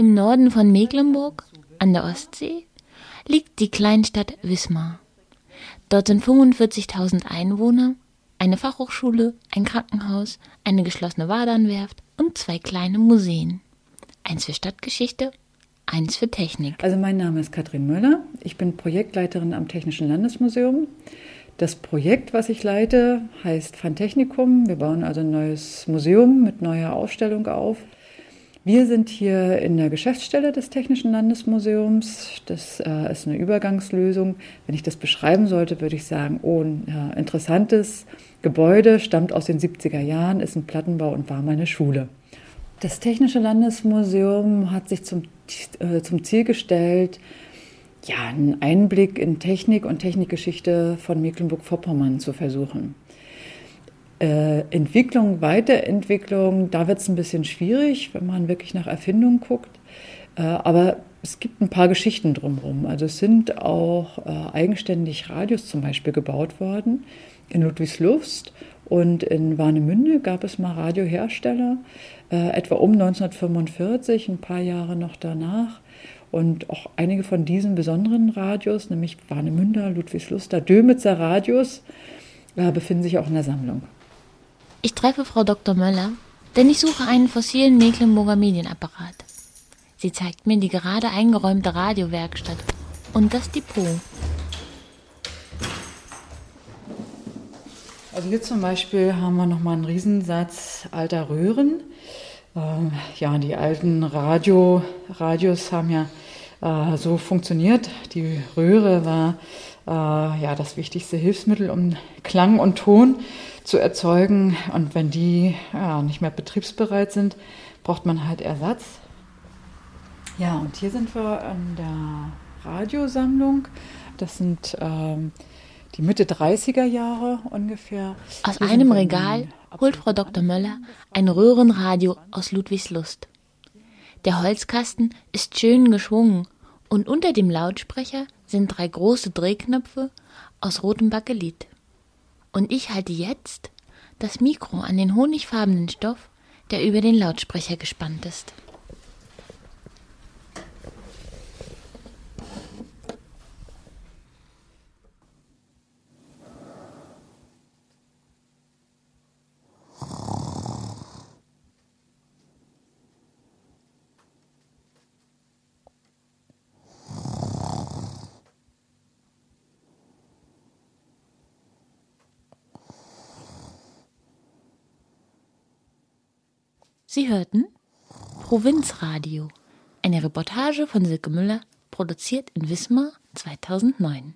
Im Norden von Mecklenburg, an der Ostsee, liegt die Kleinstadt Wismar. Dort sind 45.000 Einwohner, eine Fachhochschule, ein Krankenhaus, eine geschlossene Wadernwerft und zwei kleine Museen. Eins für Stadtgeschichte eins für Technik. Also mein Name ist Katrin Möller. Ich bin Projektleiterin am Technischen Landesmuseum. Das Projekt, was ich leite, heißt Fantechnikum. Wir bauen also ein neues Museum mit neuer Ausstellung auf. Wir sind hier in der Geschäftsstelle des Technischen Landesmuseums. Das äh, ist eine Übergangslösung. Wenn ich das beschreiben sollte, würde ich sagen, oh, ein ja, interessantes Gebäude, stammt aus den 70er Jahren, ist ein Plattenbau und war mal eine Schule. Das Technische Landesmuseum hat sich zum äh, zum Ziel gestellt, ja, einen Einblick in Technik und Technikgeschichte von Mecklenburg-Vorpommern zu versuchen. Äh, Entwicklung, Weiterentwicklung, da wird es ein bisschen schwierig, wenn man wirklich nach Erfindungen guckt. Äh, aber es gibt ein paar Geschichten drumherum. Also es sind auch äh, eigenständig Radios zum Beispiel gebaut worden. In Ludwigslust und in Warnemünde gab es mal Radiohersteller äh, etwa um 1945, ein paar Jahre noch danach. Und auch einige von diesen besonderen Radios, nämlich Warnemünder, Ludwigsluster, Dömitzer Radios, äh, befinden sich auch in der Sammlung. Ich treffe Frau Dr. Möller, denn ich suche einen fossilen Mecklenburger Medienapparat. Sie zeigt mir die gerade eingeräumte Radiowerkstatt und das Depot. Also hier zum Beispiel haben wir nochmal einen Riesensatz alter Röhren. Ähm, ja, die alten Radio, Radios haben ja äh, so funktioniert. Die Röhre war äh, ja das wichtigste Hilfsmittel, um Klang und Ton zu erzeugen. Und wenn die ja, nicht mehr betriebsbereit sind, braucht man halt Ersatz. Ja, und hier sind wir an der Radiosammlung. Das sind ähm, die Mitte 30er Jahre ungefähr. Aus Hier einem Regal holt Frau Dr. Möller ein Röhrenradio aus Ludwigslust. Der Holzkasten ist schön geschwungen und unter dem Lautsprecher sind drei große Drehknöpfe aus rotem Bakelit. Und ich halte jetzt das Mikro an den honigfarbenen Stoff, der über den Lautsprecher gespannt ist. Sie hörten Provinzradio, eine Reportage von Silke Müller, produziert in Wismar 2009.